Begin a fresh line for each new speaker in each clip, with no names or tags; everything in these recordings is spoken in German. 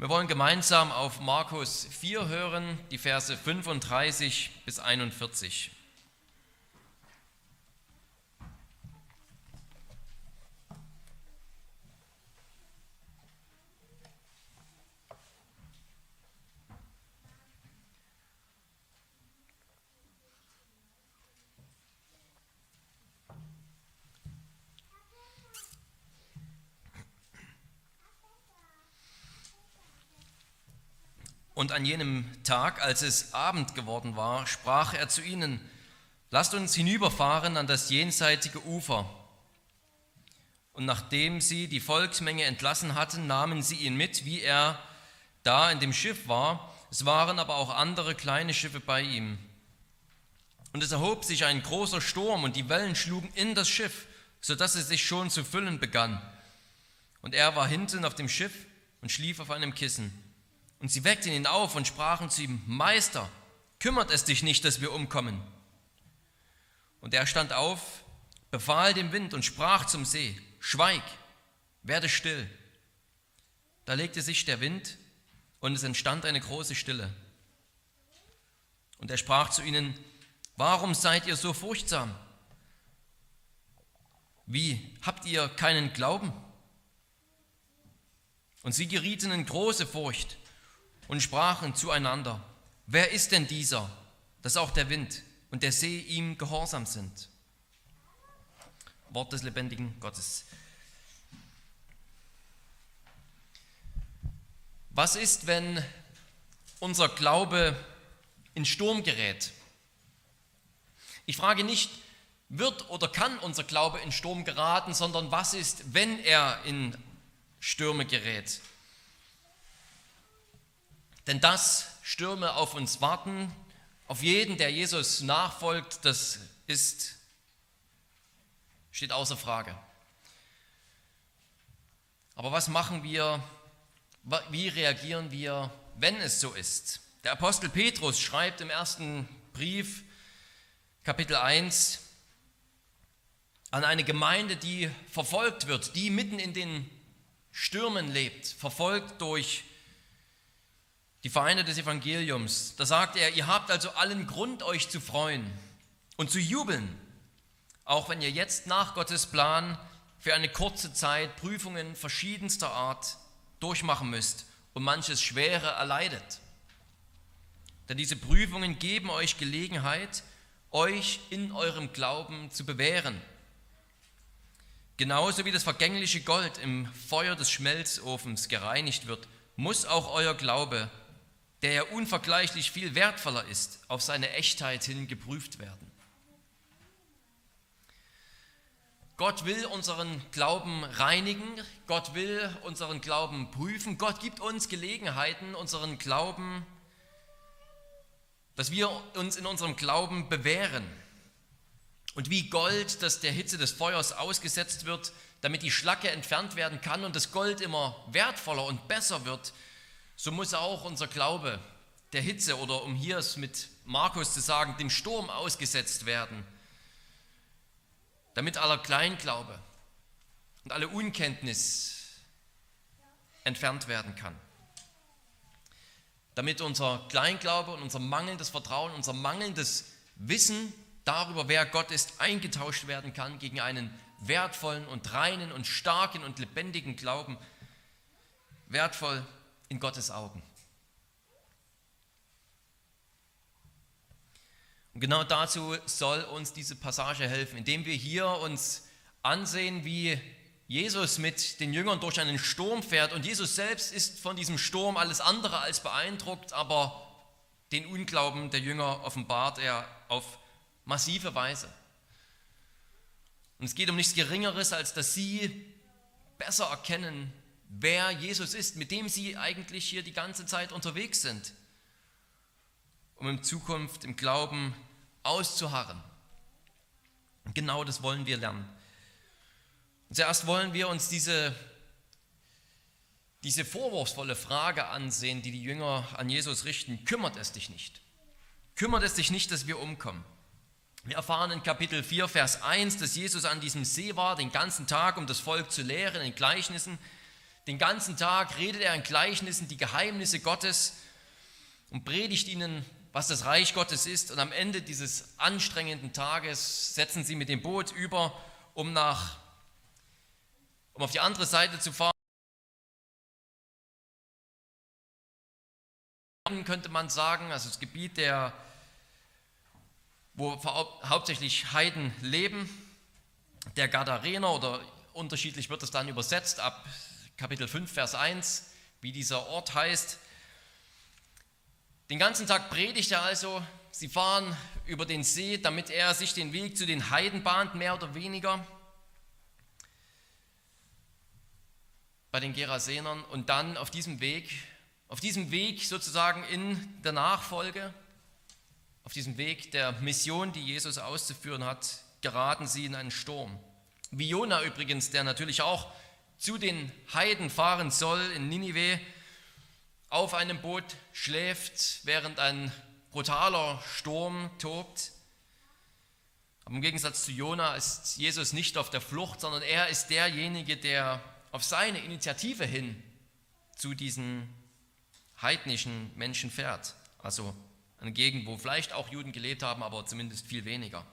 Wir wollen gemeinsam auf Markus 4 hören, die Verse 35 bis 41. Und an jenem Tag, als es Abend geworden war, sprach er zu ihnen, lasst uns hinüberfahren an das jenseitige Ufer. Und nachdem sie die Volksmenge entlassen hatten, nahmen sie ihn mit, wie er da in dem Schiff war. Es waren aber auch andere kleine Schiffe bei ihm. Und es erhob sich ein großer Sturm und die Wellen schlugen in das Schiff, sodass es sich schon zu füllen begann. Und er war hinten auf dem Schiff und schlief auf einem Kissen. Und sie weckten ihn auf und sprachen zu ihm, Meister, kümmert es dich nicht, dass wir umkommen? Und er stand auf, befahl dem Wind und sprach zum See, Schweig, werde still. Da legte sich der Wind und es entstand eine große Stille. Und er sprach zu ihnen, warum seid ihr so furchtsam? Wie, habt ihr keinen Glauben? Und sie gerieten in große Furcht und sprachen zueinander, wer ist denn dieser, dass auch der Wind und der See ihm gehorsam sind? Wort des lebendigen Gottes. Was ist, wenn unser Glaube in Sturm gerät? Ich frage nicht, wird oder kann unser Glaube in Sturm geraten, sondern was ist, wenn er in Stürme gerät? Denn dass Stürme auf uns warten, auf jeden, der Jesus nachfolgt, das ist, steht außer Frage. Aber was machen wir, wie reagieren wir, wenn es so ist? Der Apostel Petrus schreibt im ersten Brief, Kapitel 1, an eine Gemeinde, die verfolgt wird, die mitten in den Stürmen lebt, verfolgt durch die Feinde des Evangeliums. Da sagt er, ihr habt also allen Grund, euch zu freuen und zu jubeln, auch wenn ihr jetzt nach Gottes Plan für eine kurze Zeit Prüfungen verschiedenster Art durchmachen müsst und manches Schwere erleidet. Denn diese Prüfungen geben euch Gelegenheit, euch in eurem Glauben zu bewähren. Genauso wie das vergängliche Gold im Feuer des Schmelzofens gereinigt wird, muss auch euer Glaube der ja unvergleichlich viel wertvoller ist, auf seine Echtheit hin geprüft werden. Gott will unseren Glauben reinigen, Gott will unseren Glauben prüfen, Gott gibt uns Gelegenheiten, unseren Glauben, dass wir uns in unserem Glauben bewähren. Und wie Gold, das der Hitze des Feuers ausgesetzt wird, damit die Schlacke entfernt werden kann und das Gold immer wertvoller und besser wird, so muss auch unser Glaube der Hitze oder um hier es mit Markus zu sagen, dem Sturm ausgesetzt werden, damit aller Kleinglaube und alle Unkenntnis entfernt werden kann. Damit unser Kleinglaube und unser mangelndes Vertrauen, unser mangelndes Wissen darüber, wer Gott ist, eingetauscht werden kann gegen einen wertvollen und reinen und starken und lebendigen Glauben, wertvoll in Gottes Augen. Und genau dazu soll uns diese Passage helfen, indem wir hier uns ansehen, wie Jesus mit den Jüngern durch einen Sturm fährt. Und Jesus selbst ist von diesem Sturm alles andere als beeindruckt, aber den Unglauben der Jünger offenbart er auf massive Weise. Und es geht um nichts Geringeres, als dass sie besser erkennen, wer Jesus ist, mit dem sie eigentlich hier die ganze Zeit unterwegs sind, um in Zukunft im Glauben auszuharren. Und genau das wollen wir lernen. Und zuerst wollen wir uns diese, diese vorwurfsvolle Frage ansehen, die die Jünger an Jesus richten. Kümmert es dich nicht? Kümmert es dich nicht, dass wir umkommen? Wir erfahren in Kapitel 4, Vers 1, dass Jesus an diesem See war, den ganzen Tag, um das Volk zu lehren in Gleichnissen Den ganzen Tag redet er in Gleichnissen die Geheimnisse Gottes und predigt ihnen, was das Reich Gottes ist. Und am Ende dieses anstrengenden Tages setzen sie mit dem Boot über, um, nach, um auf die andere Seite zu fahren. könnte man sagen, also das Gebiet, der, wo hauptsächlich Heiden leben, der Gadarener oder unterschiedlich wird es dann übersetzt ab Kapitel 5, Vers 1, wie dieser Ort heißt. Den ganzen Tag predigt er also, sie fahren über den See, damit er sich den Weg zu den Heiden bahnt, mehr oder weniger. Bei den Gerasenern und dann auf diesem Weg auf diesem Weg sozusagen in der Nachfolge, auf diesem Weg der Mission, die Jesus auszuführen hat, geraten sie in einen Sturm. Wie Jona übrigens, der natürlich auch zu den Heiden fahren soll in Ninive, auf einem Boot schläft, während ein brutaler Sturm tobt. Aber im Gegensatz zu Jona ist Jesus nicht auf der Flucht, sondern er ist derjenige, der auf seine Initiative hin zu diesen heidnischen Menschen fährt. Also eine Gegend, wo vielleicht auch Juden gelebt haben, aber zumindest viel weniger.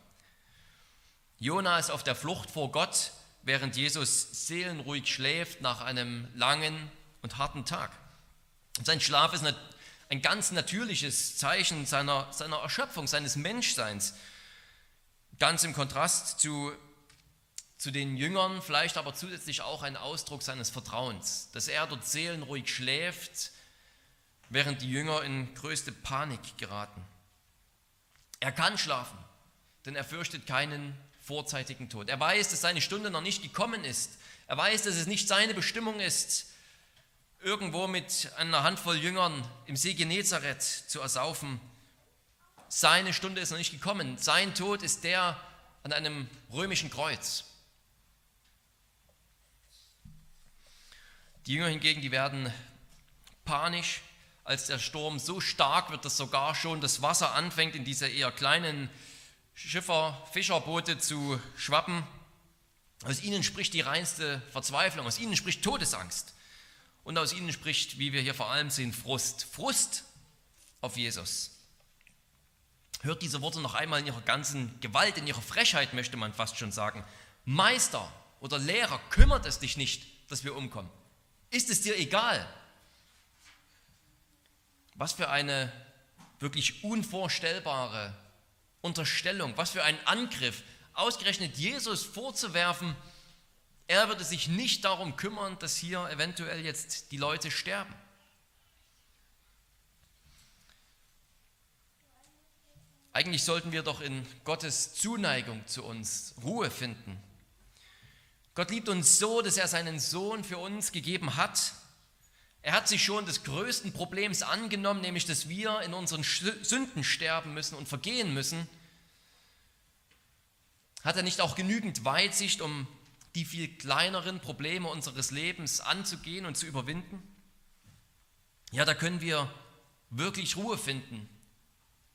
Jona ist auf der Flucht vor Gott, während Jesus seelenruhig schläft nach einem langen und harten Tag. Sein Schlaf ist ein ganz natürliches Zeichen seiner, seiner Erschöpfung, seines Menschseins. Ganz im Kontrast zu, zu den Jüngern, vielleicht aber zusätzlich auch ein Ausdruck seines Vertrauens, dass er dort seelenruhig schläft während die Jünger in größte Panik geraten. Er kann schlafen, denn er fürchtet keinen vorzeitigen Tod. Er weiß, dass seine Stunde noch nicht gekommen ist. Er weiß, dass es nicht seine Bestimmung ist, irgendwo mit einer Handvoll Jüngern im See Genezareth zu ersaufen. Seine Stunde ist noch nicht gekommen. Sein Tod ist der an einem römischen Kreuz. Die Jünger hingegen, die werden panisch, als der Sturm so stark wird, dass sogar schon das Wasser anfängt, in diese eher kleinen Schiffer, Fischerboote zu schwappen. Aus ihnen spricht die reinste Verzweiflung, aus ihnen spricht Todesangst. Und aus ihnen spricht, wie wir hier vor allem sehen, Frust. Frust auf Jesus. Hört diese Worte noch einmal in ihrer ganzen Gewalt, in ihrer Frechheit, möchte man fast schon sagen. Meister oder Lehrer, kümmert es dich nicht, dass wir umkommen? Ist es dir egal, was für eine wirklich unvorstellbare Unterstellung, was für ein Angriff, ausgerechnet Jesus vorzuwerfen, er würde sich nicht darum kümmern, dass hier eventuell jetzt die Leute sterben. Eigentlich sollten wir doch in Gottes Zuneigung zu uns Ruhe finden. Gott liebt uns so, dass er seinen Sohn für uns gegeben hat, er hat sich schon des größten Problems angenommen, nämlich dass wir in unseren Sünden sterben müssen und vergehen müssen. Hat er nicht auch genügend Weitsicht, um die viel kleineren Probleme unseres Lebens anzugehen und zu überwinden? Ja, da können wir wirklich Ruhe finden.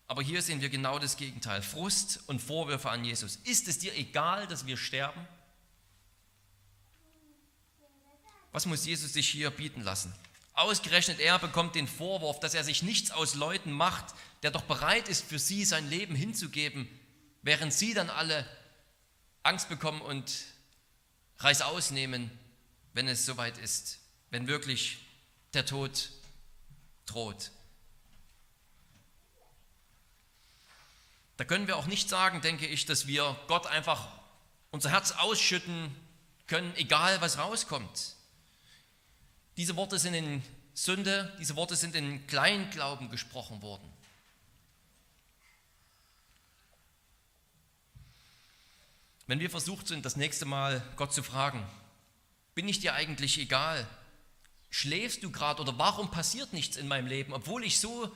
Aber hier sehen wir genau das Gegenteil. Frust und Vorwürfe an Jesus. Ist es dir egal, dass wir sterben? Was muss Jesus sich hier bieten lassen? Ausgerechnet er bekommt den Vorwurf, dass er sich nichts aus Leuten macht, der doch bereit ist, für sie sein Leben hinzugeben, während sie dann alle Angst bekommen und Reißaus nehmen, wenn es soweit ist, wenn wirklich der Tod droht. Da können wir auch nicht sagen, denke ich, dass wir Gott einfach unser Herz ausschütten können, egal was rauskommt. Diese Worte sind in Sünde, diese Worte sind in Kleinglauben gesprochen worden. Wenn wir versucht sind, das nächste Mal Gott zu fragen, bin ich dir eigentlich egal? Schläfst du gerade oder warum passiert nichts in meinem Leben, obwohl ich so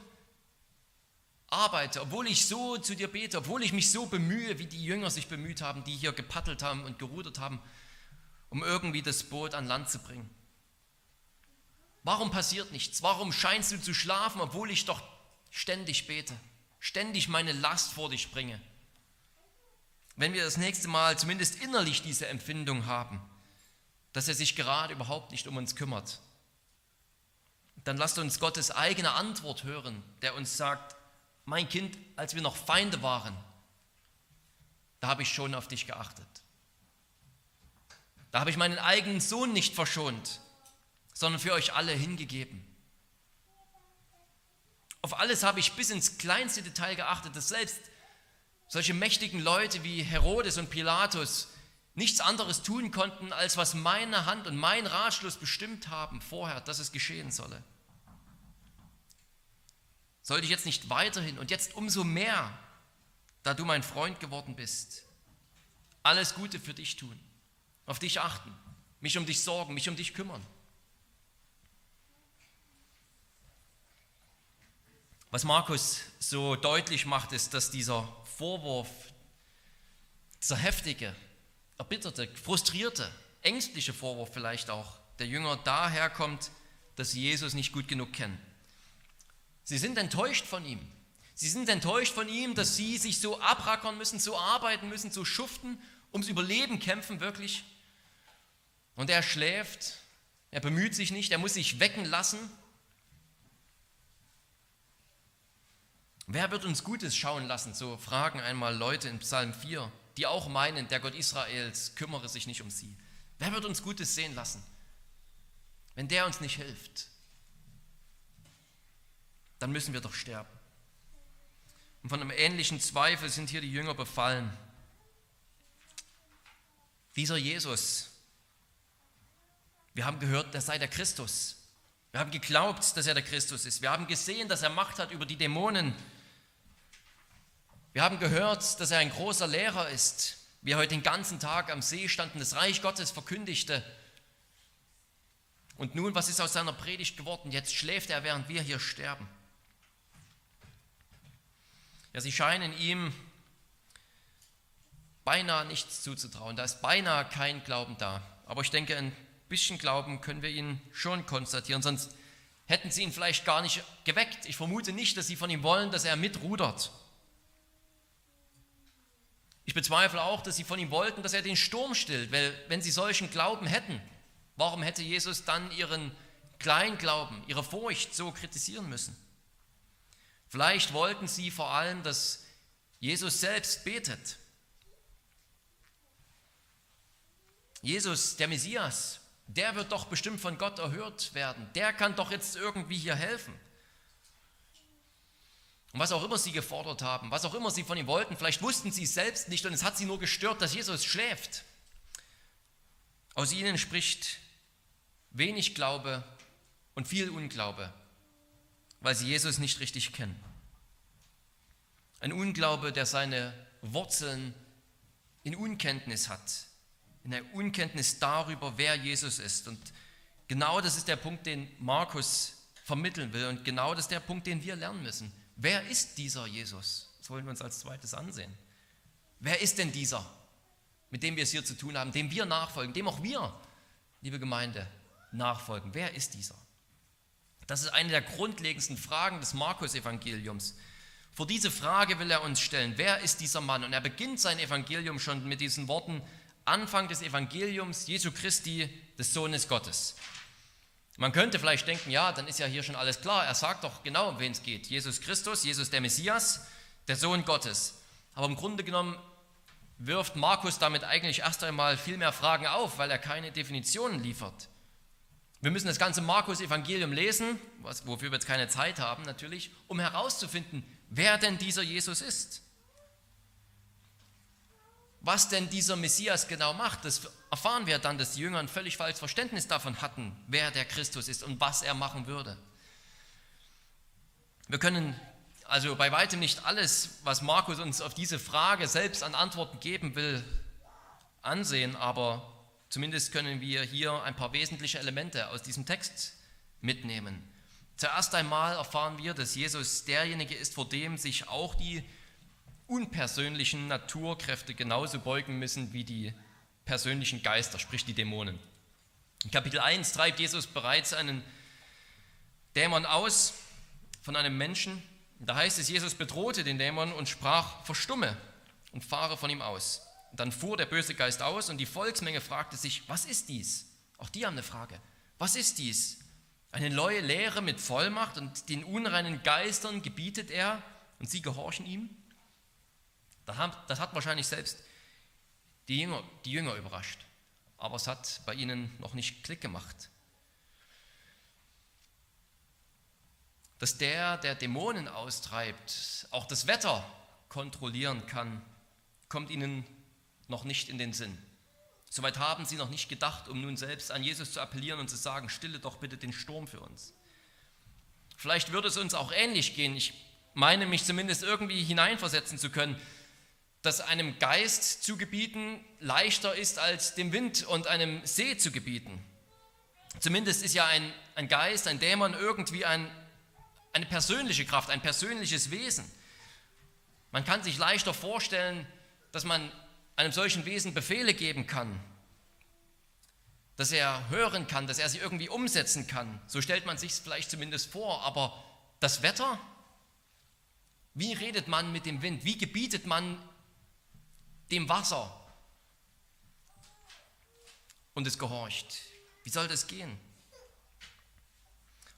arbeite, obwohl ich so zu dir bete, obwohl ich mich so bemühe, wie die Jünger sich bemüht haben, die hier gepaddelt haben und gerudert haben, um irgendwie das Boot an Land zu bringen? Warum passiert nichts? Warum scheinst du zu schlafen, obwohl ich doch ständig bete, ständig meine Last vor dich bringe? Wenn wir das nächste Mal zumindest innerlich diese Empfindung haben, dass er sich gerade überhaupt nicht um uns kümmert. Dann lasst uns Gottes eigene Antwort hören, der uns sagt, mein Kind, als wir noch Feinde waren, da habe ich schon auf dich geachtet. Da habe ich meinen eigenen Sohn nicht verschont, sondern für euch alle hingegeben. Auf alles habe ich bis ins kleinste Detail geachtet, dass selbst solche mächtigen Leute wie Herodes und Pilatus nichts anderes tun konnten, als was meine Hand und mein Ratschluss bestimmt haben vorher, dass es geschehen solle. Sollte ich jetzt nicht weiterhin und jetzt umso mehr, da du mein Freund geworden bist, alles Gute für dich tun, auf dich achten, mich um dich sorgen, mich um dich kümmern? Was Markus so deutlich macht, ist, dass dieser Vorwurf, dieser heftige, erbitterte, frustrierte, ängstliche Vorwurf vielleicht auch der Jünger daherkommt, dass sie Jesus nicht gut genug kennen. Sie sind enttäuscht von ihm. Sie sind enttäuscht von ihm, dass sie sich so abrackern müssen, so arbeiten müssen, so schuften, ums Überleben kämpfen wirklich. Und er schläft, er bemüht sich nicht, er muss sich wecken lassen Wer wird uns Gutes schauen lassen? So fragen einmal Leute in Psalm 4, die auch meinen, der Gott Israels kümmere sich nicht um sie. Wer wird uns Gutes sehen lassen, wenn der uns nicht hilft? Dann müssen wir doch sterben. Und von einem ähnlichen Zweifel sind hier die Jünger befallen. Dieser Jesus, wir haben gehört, der sei der Christus. Wir haben geglaubt, dass er der Christus ist. Wir haben gesehen, dass er Macht hat über die Dämonen. Wir haben gehört, dass er ein großer Lehrer ist, wie er heute den ganzen Tag am See stand und das Reich Gottes verkündigte. Und nun, was ist aus seiner Predigt geworden? Jetzt schläft er, während wir hier sterben. Ja, sie scheinen ihm beinahe nichts zuzutrauen. Da ist beinahe kein Glauben da. Aber ich denke, ein bisschen Glauben können wir ihnen schon konstatieren, sonst hätten sie ihn vielleicht gar nicht geweckt. Ich vermute nicht, dass sie von ihm wollen, dass er mitrudert. Ich bezweifle auch, dass sie von ihm wollten, dass er den Sturm stillt, weil wenn sie solchen Glauben hätten, warum hätte Jesus dann ihren Kleinglauben, ihre Furcht so kritisieren müssen? Vielleicht wollten sie vor allem, dass Jesus selbst betet. Jesus, der Messias, der wird doch bestimmt von Gott erhört werden. Der kann doch jetzt irgendwie hier helfen. Und was auch immer sie gefordert haben, was auch immer sie von ihm wollten, vielleicht wussten sie es selbst nicht und es hat sie nur gestört, dass Jesus schläft. Aus ihnen spricht wenig Glaube und viel Unglaube, weil sie Jesus nicht richtig kennen. Ein Unglaube, der seine Wurzeln in Unkenntnis hat, in der Unkenntnis darüber, wer Jesus ist. Und genau das ist der Punkt, den Markus vermitteln will und genau das ist der Punkt, den wir lernen müssen. Wer ist dieser Jesus? Das wollen wir uns als zweites ansehen. Wer ist denn dieser, mit dem wir es hier zu tun haben, dem wir nachfolgen, dem auch wir, liebe Gemeinde, nachfolgen? Wer ist dieser? Das ist eine der grundlegendsten Fragen des Markus-Evangeliums. Vor diese Frage will er uns stellen, wer ist dieser Mann? Und er beginnt sein Evangelium schon mit diesen Worten, Anfang des Evangeliums Jesu Christi, des Sohnes Gottes. Man könnte vielleicht denken, ja, dann ist ja hier schon alles klar. Er sagt doch genau, um wen es geht. Jesus Christus, Jesus der Messias, der Sohn Gottes. Aber im Grunde genommen wirft Markus damit eigentlich erst einmal viel mehr Fragen auf, weil er keine Definitionen liefert. Wir müssen das ganze Markus-Evangelium lesen, wofür wir jetzt keine Zeit haben natürlich, um herauszufinden, wer denn dieser Jesus ist. Was denn dieser Messias genau macht, das erfahren wir dann, dass die Jünger ein völlig falsches Verständnis davon hatten, wer der Christus ist und was er machen würde. Wir können also bei weitem nicht alles, was Markus uns auf diese Frage selbst an Antworten geben will, ansehen, aber zumindest können wir hier ein paar wesentliche Elemente aus diesem Text mitnehmen. Zuerst einmal erfahren wir, dass Jesus derjenige ist, vor dem sich auch die unpersönlichen Naturkräfte genauso beugen müssen wie die persönlichen Geister, sprich die Dämonen. In Kapitel 1 treibt Jesus bereits einen Dämon aus von einem Menschen. Da heißt es, Jesus bedrohte den Dämon und sprach, verstumme und fahre von ihm aus. Und dann fuhr der böse Geist aus und die Volksmenge fragte sich, was ist dies? Auch die haben eine Frage. Was ist dies? Eine neue Lehre mit Vollmacht und den unreinen Geistern gebietet er und sie gehorchen ihm? Das hat wahrscheinlich selbst die Jünger, die Jünger überrascht. Aber es hat bei ihnen noch nicht Klick gemacht. Dass der, der Dämonen austreibt, auch das Wetter kontrollieren kann, kommt ihnen noch nicht in den Sinn. Soweit haben sie noch nicht gedacht, um nun selbst an Jesus zu appellieren und zu sagen, stille doch bitte den Sturm für uns. Vielleicht würde es uns auch ähnlich gehen. Ich meine mich zumindest irgendwie hineinversetzen zu können, dass einem Geist zu gebieten leichter ist als dem Wind und einem See zu gebieten. Zumindest ist ja ein, ein Geist, ein Dämon irgendwie ein, eine persönliche Kraft, ein persönliches Wesen. Man kann sich leichter vorstellen, dass man einem solchen Wesen Befehle geben kann, dass er hören kann, dass er sie irgendwie umsetzen kann. So stellt man sich es vielleicht zumindest vor. Aber das Wetter? Wie redet man mit dem Wind? Wie gebietet man dem Wasser? Und es gehorcht. Wie soll das gehen?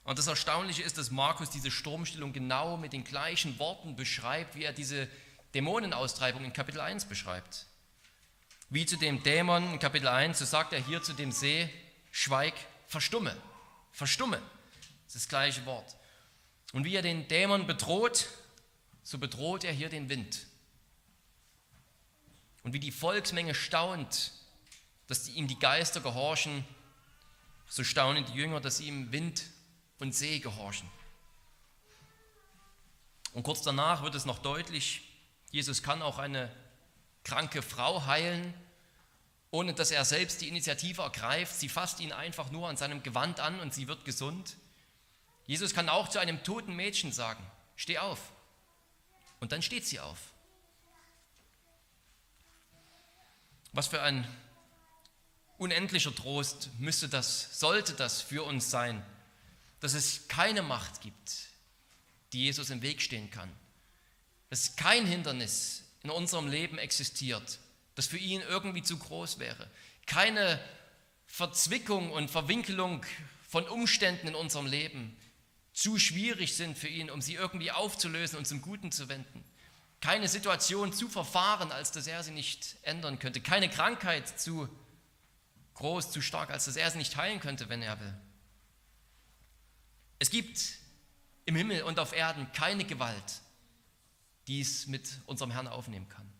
Und das Erstaunliche ist, dass Markus diese Sturmstellung genau mit den gleichen Worten beschreibt, wie er diese Dämonenaustreibung in Kapitel 1 beschreibt. Wie zu dem Dämon in Kapitel 1, so sagt er hier zu dem See, schweig, verstumme, verstumme. Das ist das gleiche Wort. Und wie er den Dämon bedroht, so bedroht er hier den Wind. Und wie die Volksmenge staunt, dass ihm die Geister gehorchen, so staunen die Jünger, dass sie ihm Wind und See gehorchen. Und kurz danach wird es noch deutlich, Jesus kann auch eine kranke Frau heilen, ohne dass er selbst die Initiative ergreift. Sie fasst ihn einfach nur an seinem Gewand an und sie wird gesund. Jesus kann auch zu einem toten Mädchen sagen, steh auf. Und dann steht sie auf. Was für ein unendlicher Trost müsste das, sollte das für uns sein, dass es keine Macht gibt, die Jesus im Weg stehen kann. Dass kein Hindernis in unserem Leben existiert, das für ihn irgendwie zu groß wäre. Keine Verzwickung und Verwinkelung von Umständen in unserem Leben zu schwierig sind für ihn, um sie irgendwie aufzulösen und zum Guten zu wenden. Keine Situation zu verfahren, als dass er sie nicht ändern könnte. Keine Krankheit zu groß, zu stark, als dass er sie nicht heilen könnte, wenn er will. Es gibt im Himmel und auf Erden keine Gewalt, die es mit unserem Herrn aufnehmen kann.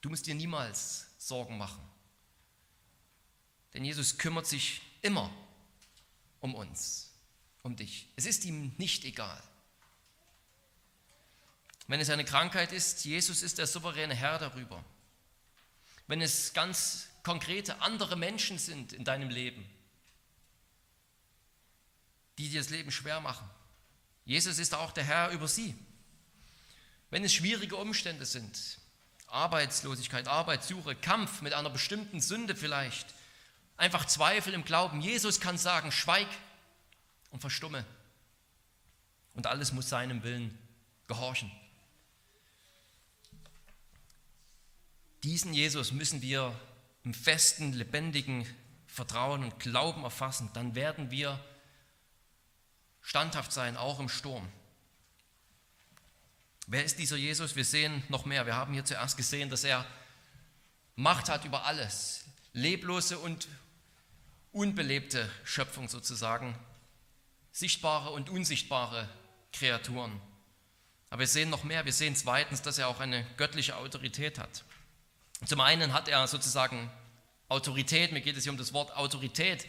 Du musst dir niemals Sorgen machen, denn Jesus kümmert sich immer um uns, um dich. Es ist ihm nicht egal. Wenn es eine Krankheit ist, Jesus ist der souveräne Herr darüber. Wenn es ganz konkrete andere Menschen sind in deinem Leben, die dir das Leben schwer machen. Jesus ist auch der Herr über sie. Wenn es schwierige Umstände sind, Arbeitslosigkeit, Arbeitssuche, Kampf mit einer bestimmten Sünde vielleicht, einfach Zweifel im Glauben, Jesus kann sagen, schweig und verstumme. Und alles muss seinem Willen gehorchen. Diesen Jesus müssen wir im festen, lebendigen Vertrauen und Glauben erfassen. Dann werden wir standhaft sein, auch im Sturm. Wer ist dieser Jesus? Wir sehen noch mehr. Wir haben hier zuerst gesehen, dass er Macht hat über alles. Leblose und unbelebte Schöpfung sozusagen. Sichtbare und unsichtbare Kreaturen. Aber wir sehen noch mehr. Wir sehen zweitens, dass er auch eine göttliche Autorität hat. Zum einen hat er sozusagen Autorität. Mir geht es hier um das Wort Autorität.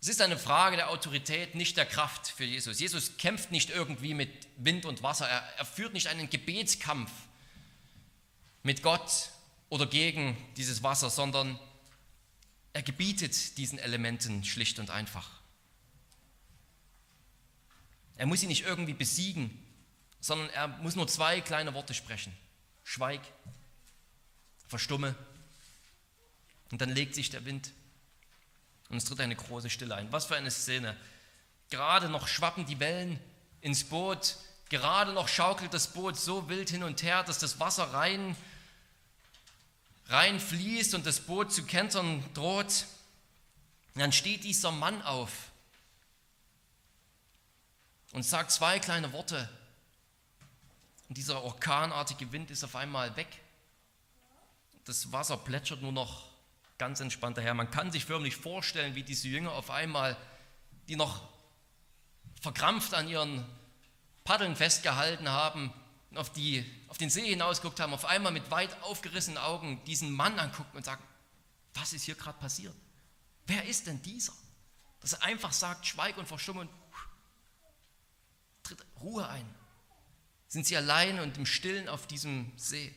Es ist eine Frage der Autorität, nicht der Kraft für Jesus. Jesus kämpft nicht irgendwie mit Wind und Wasser. Er, er führt nicht einen Gebetskampf mit Gott oder gegen dieses Wasser, sondern er gebietet diesen Elementen schlicht und einfach. Er muss sie nicht irgendwie besiegen, sondern er muss nur zwei kleine Worte sprechen. Schweig, verstumme. Und dann legt sich der Wind und es tritt eine große Stille ein. Was für eine Szene. Gerade noch schwappen die Wellen ins Boot, Gerade noch schaukelt das Boot so wild hin und her, dass das Wasser rein, rein fließt und das Boot zu kentern droht. Dann steht dieser Mann auf und sagt zwei kleine Worte. Und dieser orkanartige Wind ist auf einmal weg. Das Wasser plätschert nur noch ganz entspannt daher. Man kann sich förmlich vorstellen, wie diese Jünger auf einmal, die noch verkrampft an ihren Paddeln festgehalten haben, auf, die, auf den See hinausgeguckt haben, auf einmal mit weit aufgerissenen Augen diesen Mann angucken und sagen, was ist hier gerade passiert? Wer ist denn dieser? Dass er einfach sagt, schweig und verstumme und tritt Ruhe ein. Sind sie allein und im Stillen auf diesem See?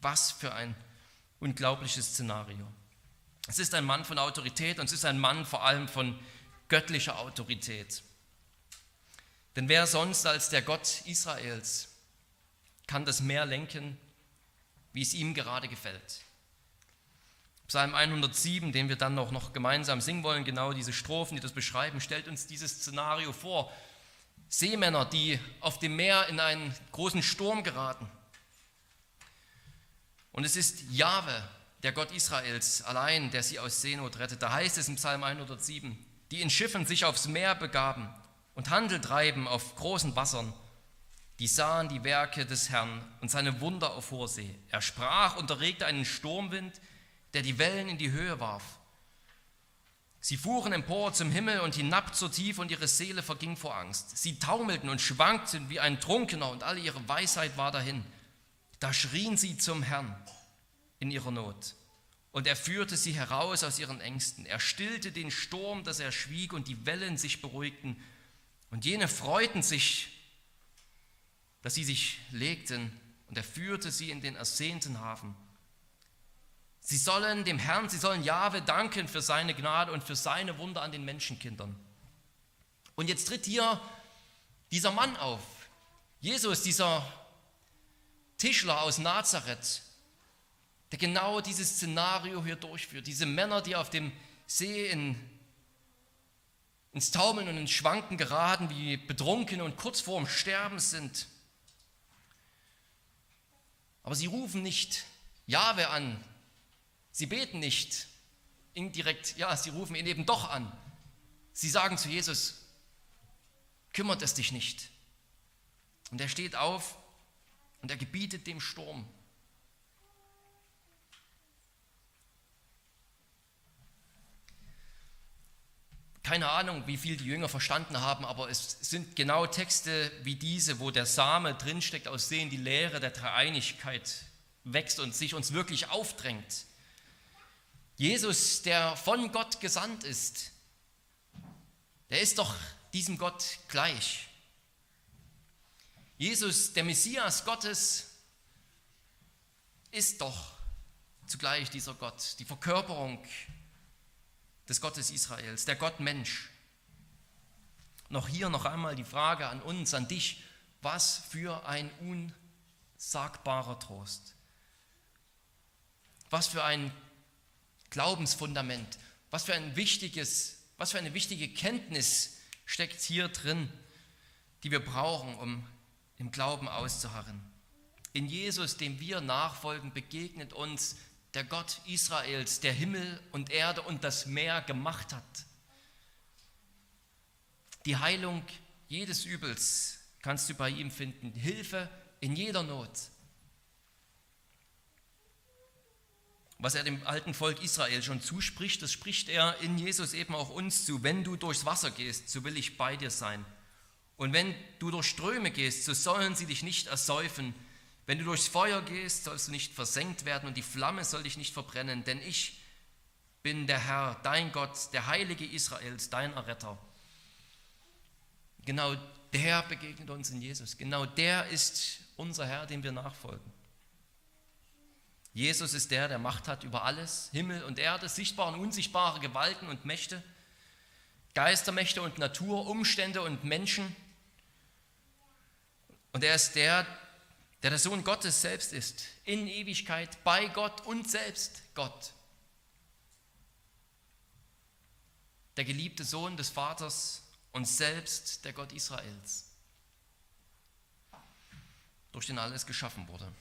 Was für ein unglaubliches Szenario. Es ist ein Mann von Autorität und es ist ein Mann vor allem von göttlicher Autorität. Denn wer sonst als der Gott Israels kann das Meer lenken, wie es ihm gerade gefällt? Psalm 107, den wir dann noch, noch gemeinsam singen wollen, genau diese Strophen, die das beschreiben, stellt uns dieses Szenario vor. Seemänner, die auf dem Meer in einen großen Sturm geraten. Und es ist Jahwe, der Gott Israels, allein, der sie aus Seenot rettet. Da heißt es im Psalm 107, die in Schiffen sich aufs Meer begaben und Handel treiben auf großen Wassern. Die sahen die Werke des Herrn und seine Wunder auf hoher See. Er sprach und erregte einen Sturmwind, der die Wellen in die Höhe warf. Sie fuhren empor zum Himmel und hinab zur Tiefe und ihre Seele verging vor Angst. Sie taumelten und schwankten wie ein Trunkener und alle ihre Weisheit war dahin. Da schrien sie zum Herrn in ihrer Not. Und er führte sie heraus aus ihren Ängsten. Er stillte den Sturm, dass er schwieg und die Wellen sich beruhigten. Und jene freuten sich, dass sie sich legten, und er führte sie in den ersehnten Hafen. Sie sollen dem Herrn, sie sollen Jahwe danken für seine Gnade und für seine Wunder an den Menschenkindern. Und jetzt tritt hier dieser Mann auf, Jesus, dieser Tischler aus Nazareth, der genau dieses Szenario hier durchführt. Diese Männer, die auf dem See in ins Taumeln und ins Schwanken geraten, wie betrunken und kurz vorm Sterben sind. Aber sie rufen nicht Jahwe an, sie beten nicht indirekt, ja, sie rufen ihn eben doch an. Sie sagen zu Jesus, kümmert es dich nicht. Und er steht auf und er gebietet dem Sturm, Keine Ahnung, wie viel die Jünger verstanden haben, aber es sind genau Texte wie diese, wo der Same drinsteckt, aus denen die Lehre der Dreieinigkeit wächst und sich uns wirklich aufdrängt. Jesus, der von Gott gesandt ist, der ist doch diesem Gott gleich. Jesus, der Messias Gottes, ist doch zugleich dieser Gott, die Verkörperung des Gottes Israels, der Gott Mensch. Noch hier noch einmal die Frage an uns, an dich, was für ein unsagbarer Trost. Was für ein Glaubensfundament, was für ein wichtiges, was für eine wichtige Kenntnis steckt hier drin, die wir brauchen, um im Glauben auszuharren. In Jesus, dem wir nachfolgen, begegnet uns der Gott Israels, der Himmel und Erde und das Meer gemacht hat. Die Heilung jedes Übels kannst du bei ihm finden, Hilfe in jeder Not. Was er dem alten Volk Israel schon zuspricht, das spricht er in Jesus eben auch uns zu. Wenn du durchs Wasser gehst, so will ich bei dir sein. Und wenn du durch Ströme gehst, so sollen sie dich nicht ersäufen. Wenn du durchs Feuer gehst, sollst du nicht versenkt werden und die Flamme soll dich nicht verbrennen, denn ich bin der Herr, dein Gott, der Heilige Israels, dein Erretter. Genau der begegnet uns in Jesus. Genau der ist unser Herr, dem wir nachfolgen. Jesus ist der, der Macht hat über alles, Himmel und Erde, sichtbare und unsichtbare Gewalten und Mächte, Geistermächte und Natur, Umstände und Menschen. Und er ist der, der der Sohn Gottes selbst ist, in Ewigkeit, bei Gott und selbst Gott. Der geliebte Sohn des Vaters und selbst der Gott Israels. durch den alles geschaffen wurde.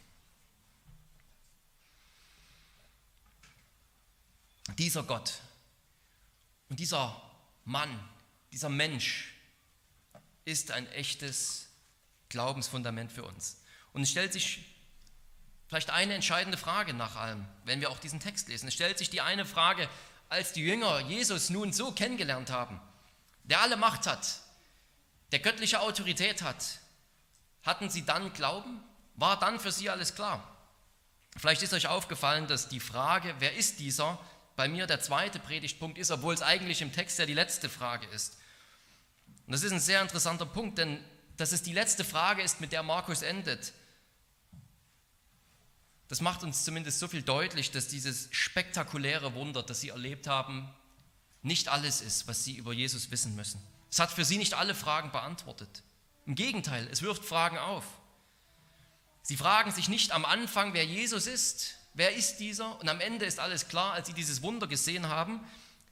Dieser Gott und dieser Mann, dieser Mensch ist ein echtes Glaubensfundament für uns. Und es stellt sich vielleicht eine entscheidende Frage nach allem, wenn wir auch diesen Text lesen. Es stellt sich die eine Frage, als die Jünger Jesus nun so kennengelernt haben, der alle Macht hat, der göttliche Autorität hat, hatten sie dann Glauben? War dann für sie alles klar? Vielleicht ist euch aufgefallen, dass die Frage, wer ist dieser, bei mir der zweite Predigtpunkt ist, obwohl es eigentlich im Text ja die letzte Frage ist. Und das ist ein sehr interessanter Punkt, denn dass es die letzte Frage ist, mit der Markus endet, das macht uns zumindest so viel deutlich, dass dieses spektakuläre Wunder, das sie erlebt haben, nicht alles ist, was sie über Jesus wissen müssen. Es hat für sie nicht alle Fragen beantwortet. Im Gegenteil, es wirft Fragen auf. Sie fragen sich nicht am Anfang, wer Jesus ist, wer ist dieser, und am Ende ist alles klar, als sie dieses Wunder gesehen haben,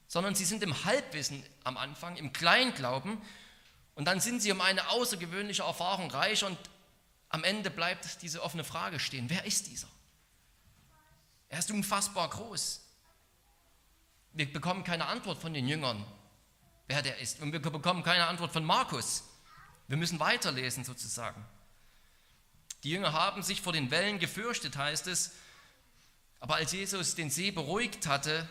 sondern sie sind im Halbwissen am Anfang, im Kleinglauben, und dann sind sie um eine außergewöhnliche Erfahrung reich und am Ende bleibt diese offene Frage stehen, wer ist dieser? Er ist unfassbar groß. Wir bekommen keine Antwort von den Jüngern, wer der ist. Und wir bekommen keine Antwort von Markus. Wir müssen weiterlesen sozusagen. Die Jünger haben sich vor den Wellen gefürchtet, heißt es. Aber als Jesus den See beruhigt hatte,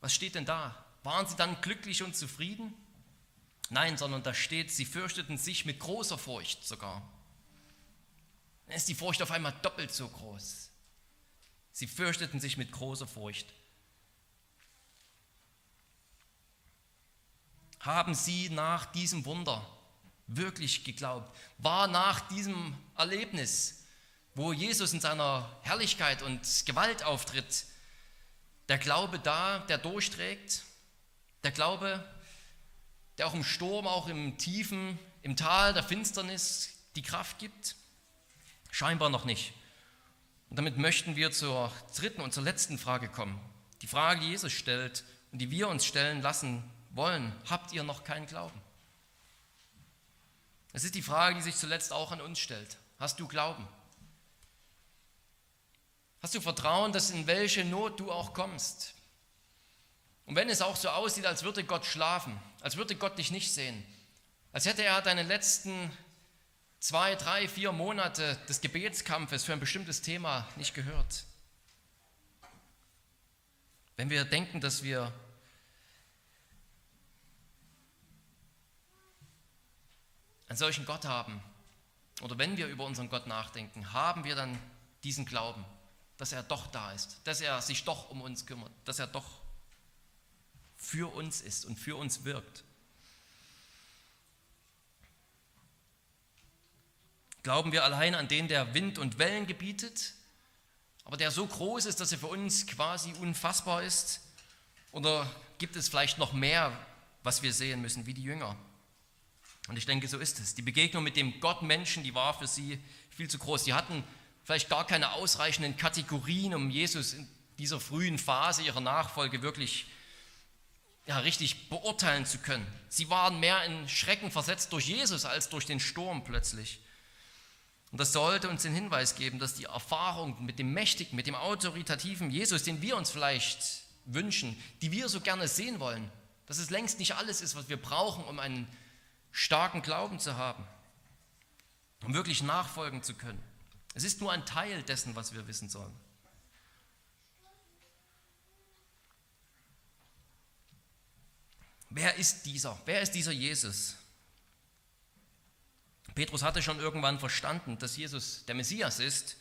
was steht denn da? Waren sie dann glücklich und zufrieden? Nein, sondern da steht, sie fürchteten sich mit großer Furcht sogar. Dann ist die Furcht auf einmal doppelt so groß. Sie fürchteten sich mit großer Furcht. Haben sie nach diesem Wunder wirklich geglaubt? War nach diesem Erlebnis, wo Jesus in seiner Herrlichkeit und Gewalt auftritt, der Glaube da, der durchträgt? Der Glaube, der auch im Sturm, auch im Tiefen, im Tal der Finsternis die Kraft gibt? Scheinbar noch nicht. Und damit möchten wir zur dritten und zur letzten Frage kommen. Die Frage, die Jesus stellt und die wir uns stellen lassen wollen. Habt ihr noch keinen Glauben? Es ist die Frage, die sich zuletzt auch an uns stellt. Hast du Glauben? Hast du Vertrauen, dass in welche Not du auch kommst? Und wenn es auch so aussieht, als würde Gott schlafen, als würde Gott dich nicht sehen, als hätte er deine letzten zwei, drei, vier Monate des Gebetskampfes für ein bestimmtes Thema nicht gehört. Wenn wir denken, dass wir einen solchen Gott haben, oder wenn wir über unseren Gott nachdenken, haben wir dann diesen Glauben, dass er doch da ist, dass er sich doch um uns kümmert, dass er doch für uns ist und für uns wirkt. Glauben wir allein an den, der Wind und Wellen gebietet, aber der so groß ist, dass er für uns quasi unfassbar ist? Oder gibt es vielleicht noch mehr, was wir sehen müssen, wie die Jünger? Und ich denke, so ist es. Die Begegnung mit dem Gott-Menschen, die war für sie viel zu groß. Sie hatten vielleicht gar keine ausreichenden Kategorien, um Jesus in dieser frühen Phase ihrer Nachfolge wirklich ja, richtig beurteilen zu können. Sie waren mehr in Schrecken versetzt durch Jesus als durch den Sturm plötzlich. Und das sollte uns den Hinweis geben, dass die Erfahrung mit dem mächtigen, mit dem autoritativen Jesus, den wir uns vielleicht wünschen, die wir so gerne sehen wollen, dass es längst nicht alles ist, was wir brauchen, um einen starken Glauben zu haben, um wirklich nachfolgen zu können. Es ist nur ein Teil dessen, was wir wissen sollen. Wer ist dieser? Wer ist dieser Jesus? Petrus hatte schon irgendwann verstanden, dass Jesus der Messias ist.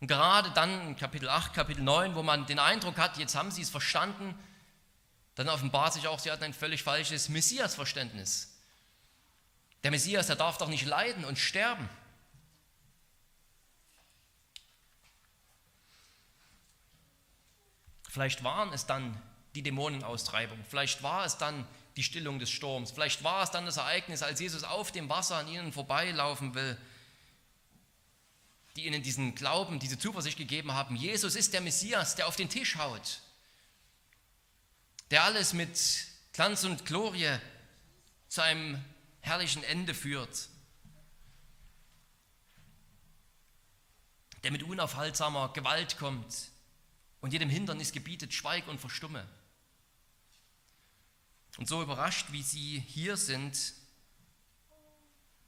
Und gerade dann in Kapitel 8, Kapitel 9, wo man den Eindruck hat, jetzt haben sie es verstanden, dann offenbart sich auch, sie hatten ein völlig falsches Messias-Verständnis. Der Messias, der darf doch nicht leiden und sterben. Vielleicht waren es dann die Dämonenaustreibung, vielleicht war es dann die Stillung des Sturms. Vielleicht war es dann das Ereignis, als Jesus auf dem Wasser an ihnen vorbeilaufen will, die ihnen diesen Glauben, diese Zuversicht gegeben haben. Jesus ist der Messias, der auf den Tisch haut, der alles mit Glanz und Glorie zu einem herrlichen Ende führt. der mit unaufhaltsamer Gewalt kommt und jedem Hindernis gebietet, schweig und verstumme. Und so überrascht, wie sie hier sind,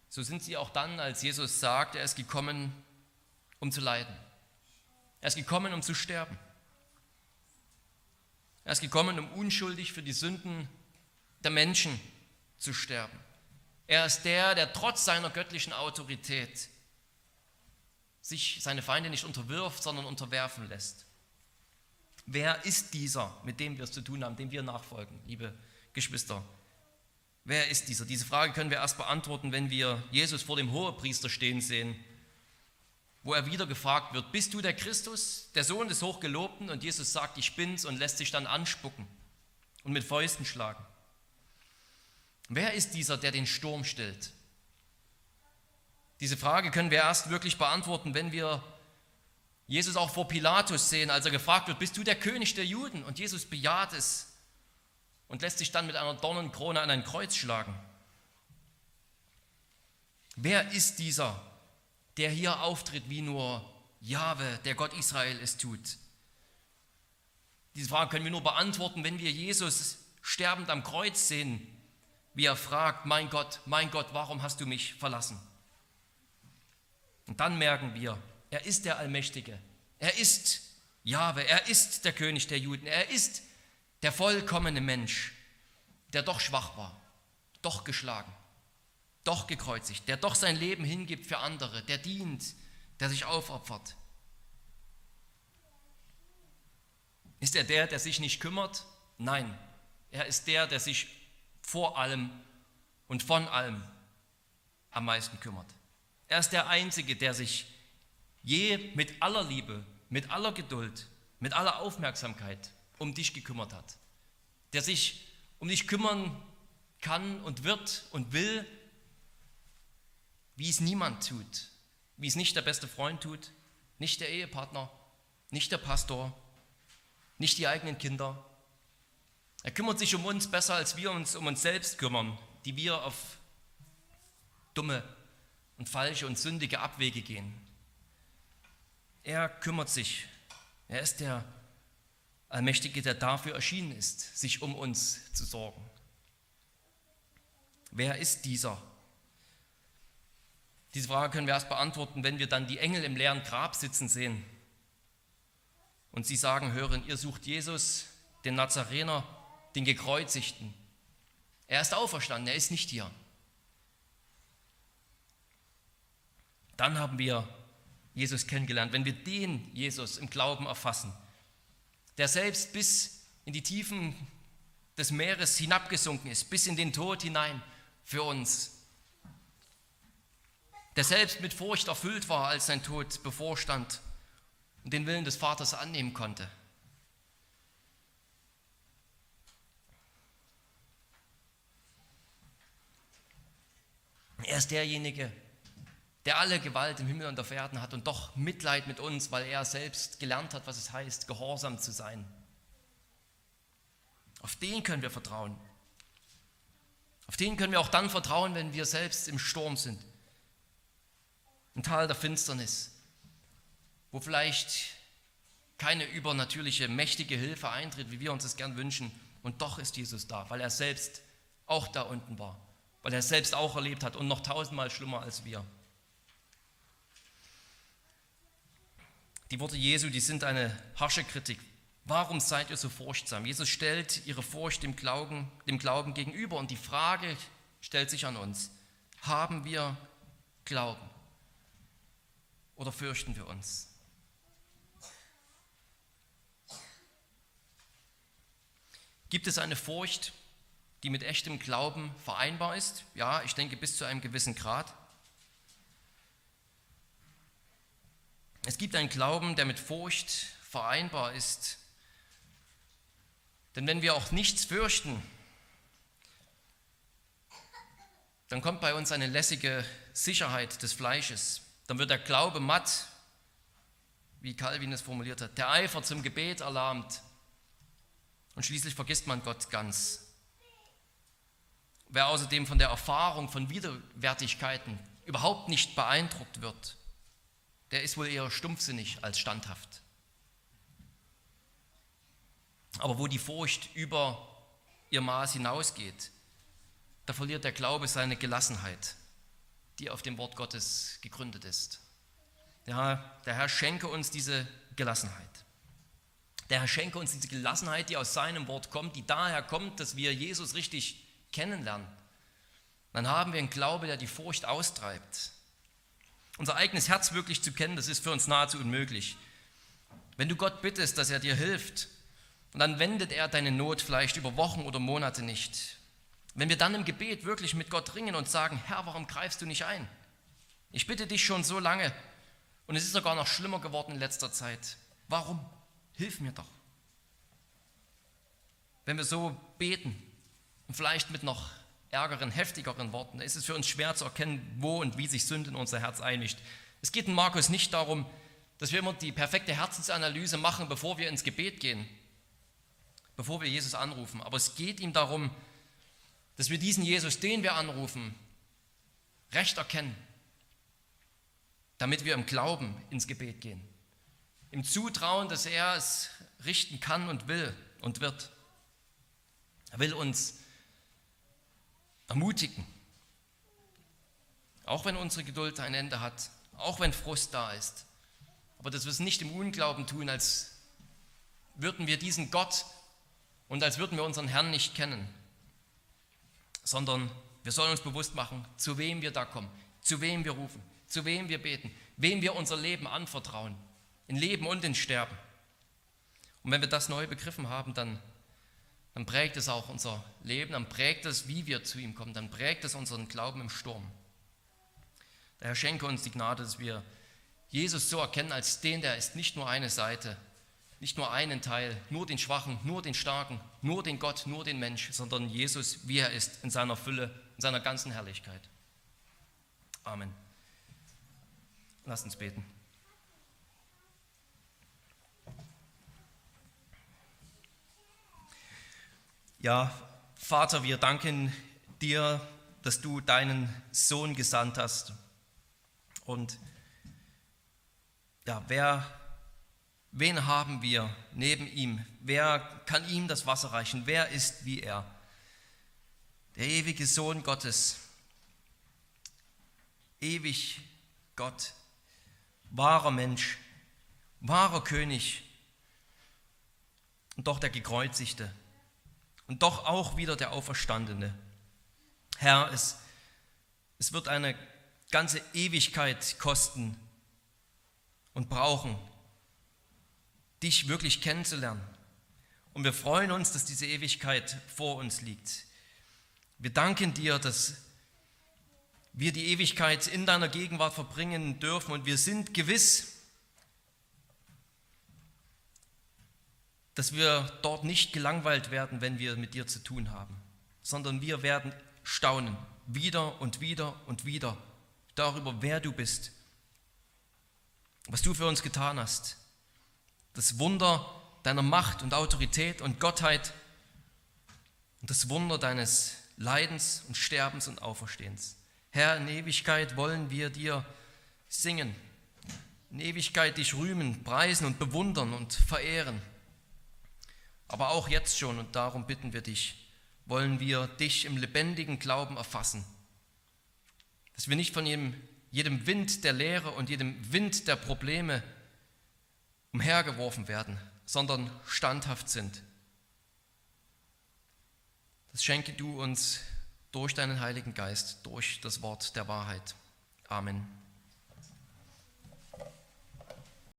so sind sie auch dann, als Jesus sagt, er ist gekommen, um zu leiden. Er ist gekommen, um zu sterben. Er ist gekommen, um unschuldig für die Sünden der Menschen zu sterben. Er ist der, der trotz seiner göttlichen Autorität sich seine Feinde nicht unterwirft, sondern unterwerfen lässt. Wer ist dieser, mit dem wir es zu tun haben, dem wir nachfolgen, liebe Geschwister? Wer ist dieser? Diese Frage können wir erst beantworten, wenn wir Jesus vor dem Hohepriester stehen sehen, wo er wieder gefragt wird, bist du der Christus, der Sohn des Hochgelobten? Und Jesus sagt, ich bin's und lässt sich dann anspucken und mit Fäusten schlagen. Wer ist dieser, der den Sturm stillt? Diese Frage können wir erst wirklich beantworten, wenn wir Jesus auch vor Pilatus sehen, als er gefragt wird, bist du der König der Juden? Und Jesus bejaht es und lässt sich dann mit einer Dornenkrone an ein Kreuz schlagen. Wer ist dieser, der hier auftritt, wie nur Jahwe, der Gott Israel, es tut? Diese Frage können wir nur beantworten, wenn wir Jesus sterbend am Kreuz sehen, wie er fragt, mein Gott, mein Gott, warum hast du mich verlassen? Und dann merken wir, er ist der Allmächtige. Er ist Jahwe. Er ist der König der Juden. Er ist der vollkommene Mensch, der doch schwach war, doch geschlagen, doch gekreuzigt, der doch sein Leben hingibt für andere, der dient, der sich aufopfert. Ist er der, der sich nicht kümmert? Nein, er ist der, der sich vor allem und von allem am meisten kümmert. Er ist der Einzige, der sich je mit aller Liebe, mit aller Geduld, mit aller Aufmerksamkeit um dich gekümmert hat. Der sich um dich kümmern kann und wird und will, wie es niemand tut, wie es nicht der beste Freund tut, nicht der Ehepartner, nicht der Pastor, nicht die eigenen Kinder. Er kümmert sich um uns besser, als wir uns um uns selbst kümmern, die wir auf dumme und falsche und sündige Abwege gehen. Er kümmert sich. Er ist der Allmächtige, der dafür erschienen ist, sich um uns zu sorgen. Wer ist dieser? Diese Frage können wir erst beantworten, wenn wir dann die Engel im leeren Grab sitzen sehen. Und sie sagen, hören, ihr sucht Jesus, den Nazarener, den Gekreuzigten. Er ist auferstanden, er ist nicht hier. Dann haben wir Jesus kennengelernt. Wenn wir den Jesus im Glauben erfassen, der selbst bis in die Tiefen des Meeres hinabgesunken ist, bis in den Tod hinein für uns, der selbst mit Furcht erfüllt war, als sein Tod bevorstand und den Willen des Vaters annehmen konnte. Er ist derjenige, der alle Gewalt im Himmel und auf Erden hat und doch Mitleid mit uns, weil er selbst gelernt hat, was es heißt, gehorsam zu sein. Auf den können wir vertrauen. Auf den können wir auch dann vertrauen, wenn wir selbst im Sturm sind, im Tal der Finsternis, wo vielleicht keine übernatürliche, mächtige Hilfe eintritt, wie wir uns das gern wünschen. Und doch ist Jesus da, weil er selbst auch da unten war, weil er selbst auch erlebt hat und noch tausendmal schlimmer als wir. Die Worte Jesu, die sind eine harsche Kritik. Warum seid ihr so furchtsam? Jesus stellt ihre Furcht dem Glauben, dem Glauben gegenüber und die Frage stellt sich an uns. Haben wir Glauben oder fürchten wir uns? Gibt es eine Furcht, die mit echtem Glauben vereinbar ist? Ja, ich denke bis zu einem gewissen Grad. Es gibt einen Glauben, der mit Furcht vereinbar ist. Denn wenn wir auch nichts fürchten, dann kommt bei uns eine lässige Sicherheit des Fleisches. Dann wird der Glaube matt, wie Calvin es formuliert hat. Der Eifer zum Gebet erlahmt. Und schließlich vergisst man Gott ganz. Wer außerdem von der Erfahrung von Widerwärtigkeiten überhaupt nicht beeindruckt wird, der ist wohl eher stumpfsinnig als standhaft. Aber wo die Furcht über ihr Maß hinausgeht, da verliert der Glaube seine Gelassenheit, die auf dem Wort Gottes gegründet ist. Ja, der Herr schenke uns diese Gelassenheit. Der Herr schenke uns diese Gelassenheit, die aus seinem Wort kommt, die daher kommt, dass wir Jesus richtig kennenlernen. Dann haben wir einen Glaube, der die Furcht austreibt. Unser eigenes Herz wirklich zu kennen, das ist für uns nahezu unmöglich. Wenn du Gott bittest, dass er dir hilft, und dann wendet er deine Not vielleicht über Wochen oder Monate nicht. Wenn wir dann im Gebet wirklich mit Gott ringen und sagen, Herr, warum greifst du nicht ein? Ich bitte dich schon so lange und es ist sogar noch schlimmer geworden in letzter Zeit. Warum? Hilf mir doch. Wenn wir so beten und vielleicht mit noch ärgeren, heftigeren Worten, ist es für uns schwer zu erkennen, wo und wie sich Sünde in unser Herz einmischt. Es geht in Markus nicht darum, dass wir immer die perfekte Herzensanalyse machen, bevor wir ins Gebet gehen, bevor wir Jesus anrufen. Aber es geht ihm darum, dass wir diesen Jesus, den wir anrufen, recht erkennen, damit wir im Glauben ins Gebet gehen. Im Zutrauen, dass er es richten kann und will und wird. Er will uns ermutigen, auch wenn unsere Geduld ein Ende hat, auch wenn Frust da ist. Aber dass wir es nicht im Unglauben tun, als würden wir diesen Gott und als würden wir unseren Herrn nicht kennen, sondern wir sollen uns bewusst machen, zu wem wir da kommen, zu wem wir rufen, zu wem wir beten, wem wir unser Leben anvertrauen, in Leben und in Sterben. Und wenn wir das neu begriffen haben, dann, dann prägt es auch unser Leben, dann prägt es, wie wir zu ihm kommen, dann prägt es unseren Glauben im Sturm. Der Herr schenke uns die Gnade, dass wir Jesus so erkennen als den, der ist nicht nur eine Seite, nicht nur einen Teil, nur den Schwachen, nur den Starken, nur den Gott, nur den Mensch, sondern Jesus, wie er ist, in seiner Fülle, in seiner ganzen Herrlichkeit. Amen. Lasst uns beten. Ja, Vater, wir danken dir, dass du deinen Sohn gesandt hast. Und ja, wer Wen haben wir neben ihm? Wer kann ihm das Wasser reichen? Wer ist wie er? Der ewige Sohn Gottes, ewig Gott, wahrer Mensch, wahrer König und doch der gekreuzigte und doch auch wieder der Auferstandene. Herr, es, es wird eine ganze Ewigkeit kosten und brauchen, dich wirklich kennenzulernen. Und wir freuen uns, dass diese Ewigkeit vor uns liegt. Wir danken dir, dass wir die Ewigkeit in deiner Gegenwart verbringen dürfen und wir sind gewiss, dass wir dort nicht gelangweilt werden, wenn wir mit dir zu tun haben, sondern wir werden staunen, wieder und wieder und wieder darüber, wer du bist, was du für uns getan hast das Wunder deiner Macht und Autorität und Gottheit und das Wunder deines Leidens und Sterbens und Auferstehens. Herr, in Ewigkeit wollen wir dir singen, in Ewigkeit dich rühmen, preisen und bewundern und verehren. Aber auch jetzt schon, und darum bitten wir dich, wollen wir dich im lebendigen Glauben erfassen, dass wir nicht von jedem, jedem Wind der Lehre und jedem Wind der Probleme umhergeworfen werden, sondern standhaft sind. Das schenke du uns durch deinen Heiligen Geist, durch das Wort der Wahrheit. Amen.